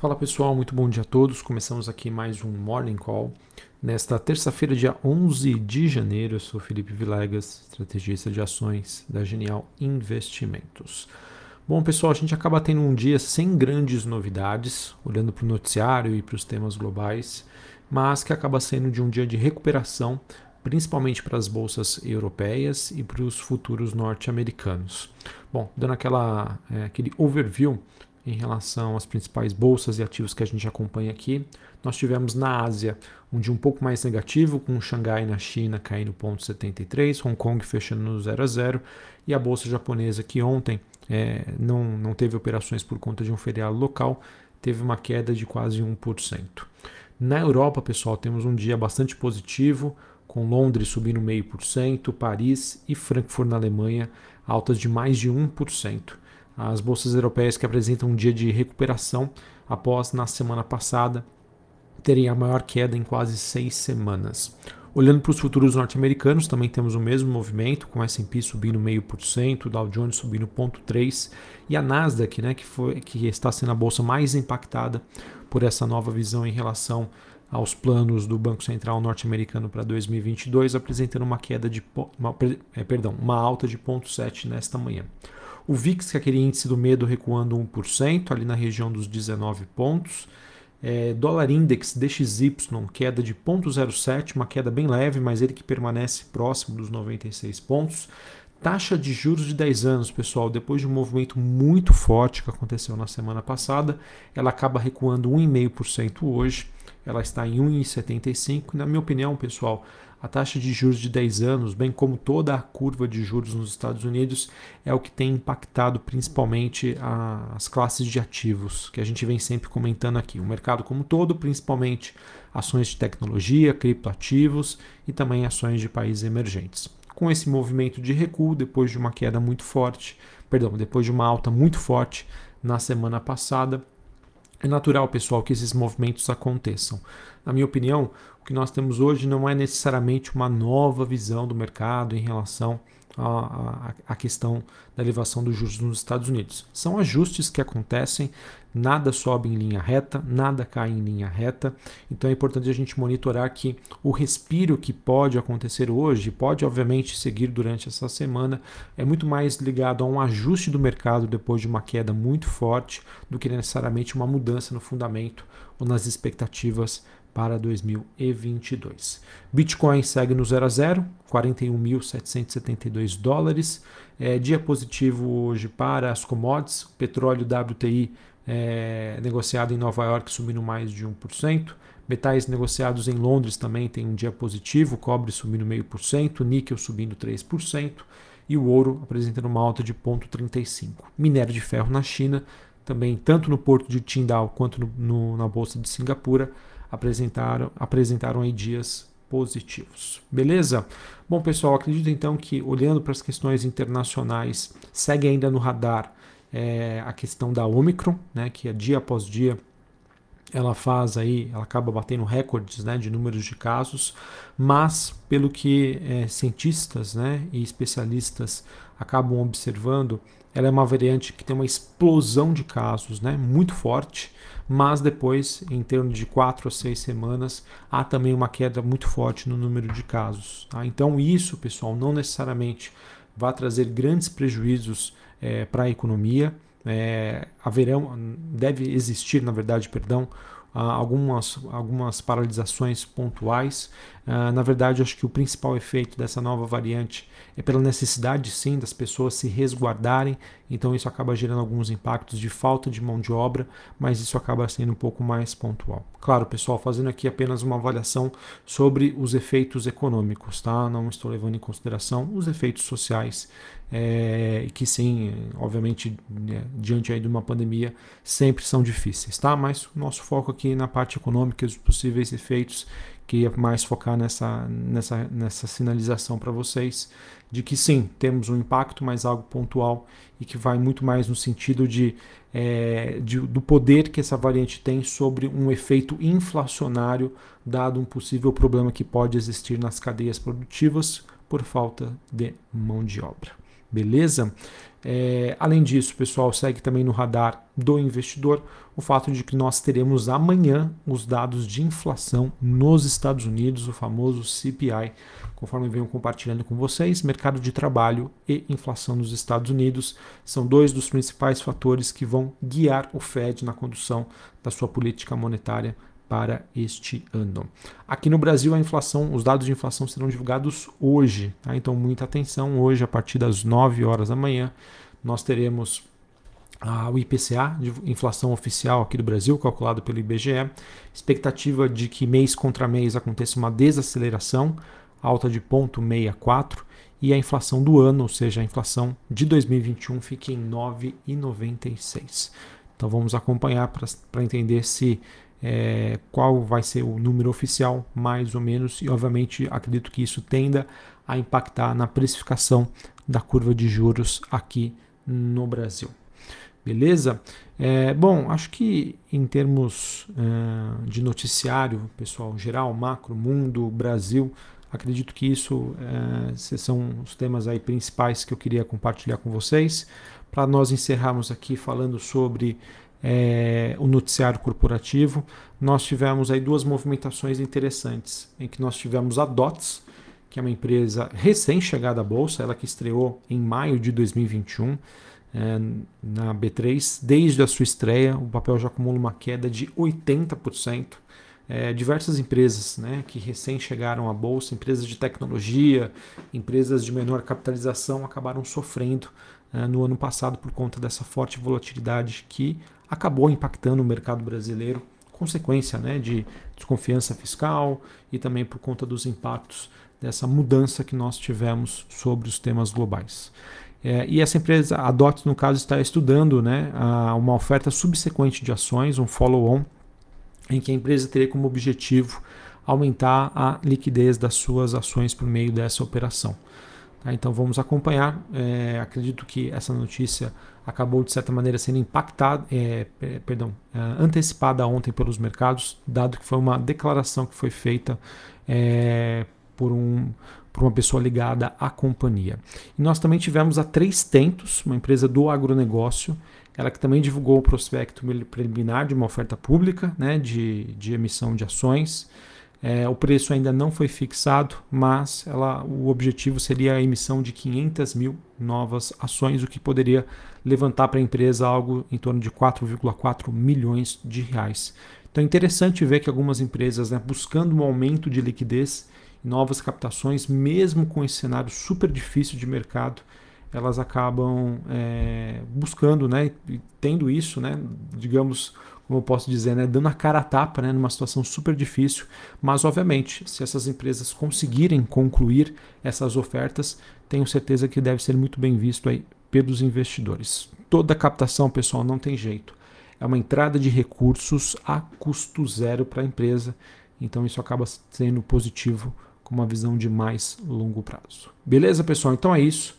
Fala pessoal, muito bom dia a todos. Começamos aqui mais um Morning Call. Nesta terça-feira, dia 11 de janeiro, eu sou Felipe Vilegas, estrategista de ações da Genial Investimentos. Bom, pessoal, a gente acaba tendo um dia sem grandes novidades, olhando para o noticiário e para os temas globais, mas que acaba sendo de um dia de recuperação, principalmente para as bolsas europeias e para os futuros norte-americanos. Bom, dando aquela, é, aquele overview em relação às principais bolsas e ativos que a gente acompanha aqui. Nós tivemos na Ásia um dia um pouco mais negativo, com Xangai na China caindo 0,73, Hong Kong fechando no 0 a 0 e a bolsa japonesa que ontem é, não, não teve operações por conta de um feriado local, teve uma queda de quase 1%. Na Europa, pessoal, temos um dia bastante positivo, com Londres subindo 0,5%, Paris e Frankfurt na Alemanha altas de mais de 1% as bolsas europeias que apresentam um dia de recuperação após, na semana passada, terem a maior queda em quase seis semanas. Olhando para os futuros norte-americanos, também temos o mesmo movimento, com o S&P subindo 0,5%, Dow Jones subindo 0,3% e a Nasdaq, né, que, foi, que está sendo a bolsa mais impactada por essa nova visão em relação aos planos do Banco Central norte-americano para 2022, apresentando uma queda de uma, é, perdão, uma alta de 0,7 nesta manhã. O VIX, que é aquele índice do medo, recuando 1%, ali na região dos 19 pontos. É, dólar Index DXY, queda de 0,07, uma queda bem leve, mas ele que permanece próximo dos 96 pontos. Taxa de juros de 10 anos, pessoal, depois de um movimento muito forte que aconteceu na semana passada, ela acaba recuando 1,5% hoje. Ela está em 1,75. Na minha opinião, pessoal, a taxa de juros de 10 anos, bem como toda a curva de juros nos Estados Unidos, é o que tem impactado principalmente as classes de ativos, que a gente vem sempre comentando aqui. O mercado como todo, principalmente ações de tecnologia, criptoativos e também ações de países emergentes. Com esse movimento de recuo, depois de uma queda muito forte, perdão, depois de uma alta muito forte na semana passada, é natural, pessoal, que esses movimentos aconteçam. Na minha opinião, o que nós temos hoje não é necessariamente uma nova visão do mercado em relação à, à, questão da elevação dos juros nos Estados Unidos. São ajustes que acontecem, nada sobe em linha reta, nada cai em linha reta, então é importante a gente monitorar que o respiro que pode acontecer hoje, pode obviamente seguir durante essa semana, é muito mais ligado a um ajuste do mercado depois de uma queda muito forte do que necessariamente uma mudança no fundamento ou nas expectativas para 2022. Bitcoin segue no 0 a 0, 41.772 dólares. É, dia positivo hoje para as commodities. Petróleo WTI é, negociado em Nova York subindo mais de 1%. Metais negociados em Londres também tem um dia positivo, cobre subindo 0,5%, níquel subindo 3% e o ouro apresentando uma alta de 0,35%. Minério de ferro na China, também tanto no porto de Tindal quanto no, no, na bolsa de Singapura, apresentaram, apresentaram aí dias positivos. Beleza? Bom, pessoal, acredito então que olhando para as questões internacionais, segue ainda no radar é, a questão da Omicron, né, que é dia após dia ela faz aí, ela acaba batendo recordes né, de números de casos, mas pelo que é, cientistas né, e especialistas acabam observando, ela é uma variante que tem uma explosão de casos né, muito forte, mas depois, em termos de quatro a seis semanas, há também uma queda muito forte no número de casos. Tá? Então, isso, pessoal, não necessariamente vai trazer grandes prejuízos é, para a economia. É, haverão, deve existir, na verdade, perdão, algumas, algumas paralisações pontuais. Uh, na verdade, acho que o principal efeito dessa nova variante é pela necessidade, sim, das pessoas se resguardarem. Então, isso acaba gerando alguns impactos de falta de mão de obra, mas isso acaba sendo um pouco mais pontual. Claro, pessoal, fazendo aqui apenas uma avaliação sobre os efeitos econômicos, tá? Não estou levando em consideração os efeitos sociais, é, que sim, obviamente, né, diante aí de uma pandemia, sempre são difíceis, tá? Mas o nosso foco aqui na parte econômica e os possíveis efeitos queria mais focar nessa, nessa, nessa sinalização para vocês de que sim, temos um impacto, mas algo pontual e que vai muito mais no sentido de, é, de, do poder que essa variante tem sobre um efeito inflacionário, dado um possível problema que pode existir nas cadeias produtivas por falta de mão de obra. Beleza? É, além disso, pessoal, segue também no radar do investidor o fato de que nós teremos amanhã os dados de inflação nos Estados Unidos, o famoso CPI, conforme venho compartilhando com vocês. Mercado de trabalho e inflação nos Estados Unidos são dois dos principais fatores que vão guiar o Fed na condução da sua política monetária para este ano. Aqui no Brasil, a inflação, os dados de inflação serão divulgados hoje, tá? então muita atenção. Hoje, a partir das 9 horas da manhã, nós teremos o IPCA, inflação oficial aqui do Brasil, calculado pelo IBGE. Expectativa de que mês contra mês aconteça uma desaceleração, alta de 0,64, e a inflação do ano, ou seja, a inflação de 2021, fique em 9,96. Então vamos acompanhar para entender se é, qual vai ser o número oficial, mais ou menos, e obviamente acredito que isso tenda a impactar na precificação da curva de juros aqui no Brasil. Beleza? É, bom, acho que em termos é, de noticiário, pessoal, geral, macro, mundo, Brasil, acredito que isso é, são os temas aí principais que eu queria compartilhar com vocês. Para nós encerrarmos aqui falando sobre é, o noticiário corporativo, nós tivemos aí duas movimentações interessantes, em que nós tivemos a DOTS, que é uma empresa recém-chegada à bolsa, ela que estreou em maio de 2021 é, na B3. Desde a sua estreia, o papel já acumula uma queda de 80%. É, diversas empresas né, que recém chegaram à bolsa, empresas de tecnologia, empresas de menor capitalização, acabaram sofrendo é, no ano passado por conta dessa forte volatilidade que acabou impactando o mercado brasileiro, consequência né, de desconfiança fiscal e também por conta dos impactos dessa mudança que nós tivemos sobre os temas globais. É, e essa empresa, a DOT, no caso, está estudando né, a, uma oferta subsequente de ações, um follow-on, em que a empresa teria como objetivo aumentar a liquidez das suas ações por meio dessa operação. Tá? Então vamos acompanhar. É, acredito que essa notícia acabou de certa maneira sendo impactada, é, perdão, é, antecipada ontem pelos mercados, dado que foi uma declaração que foi feita é, por, um, por uma pessoa ligada à companhia. E nós também tivemos a Três Tentos, uma empresa do agronegócio, ela que também divulgou o prospecto preliminar de uma oferta pública né, de, de emissão de ações. É, o preço ainda não foi fixado, mas ela, o objetivo seria a emissão de 500 mil novas ações, o que poderia levantar para a empresa algo em torno de 4,4 milhões de reais. Então é interessante ver que algumas empresas, né, buscando um aumento de liquidez, novas captações, mesmo com esse cenário super difícil de mercado, elas acabam é, buscando, né, tendo isso, né, digamos, como eu posso dizer, né, dando a cara a tapa, né, numa situação super difícil. Mas, obviamente, se essas empresas conseguirem concluir essas ofertas, tenho certeza que deve ser muito bem visto aí pelos investidores. Toda captação, pessoal, não tem jeito. É uma entrada de recursos a custo zero para a empresa. Então, isso acaba sendo positivo com uma visão de mais longo prazo. Beleza, pessoal? Então é isso.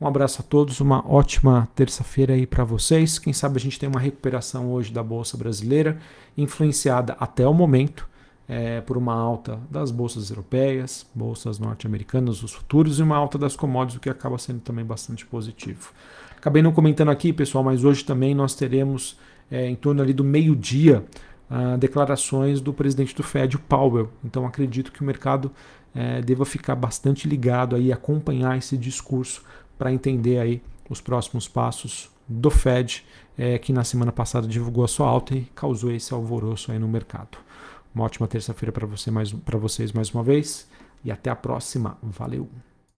Um abraço a todos, uma ótima terça-feira aí para vocês. Quem sabe a gente tem uma recuperação hoje da bolsa brasileira, influenciada até o momento é, por uma alta das bolsas europeias, bolsas norte-americanas, os futuros e uma alta das commodities, o que acaba sendo também bastante positivo. Acabei não comentando aqui, pessoal, mas hoje também nós teremos é, em torno ali do meio-dia uh, declarações do presidente do Fed, o Powell. Então acredito que o mercado é, deva ficar bastante ligado aí, acompanhar esse discurso para entender aí os próximos passos do Fed, é, que na semana passada divulgou a sua alta e causou esse alvoroço aí no mercado. Uma ótima terça-feira para você mais, vocês mais uma vez e até a próxima. Valeu!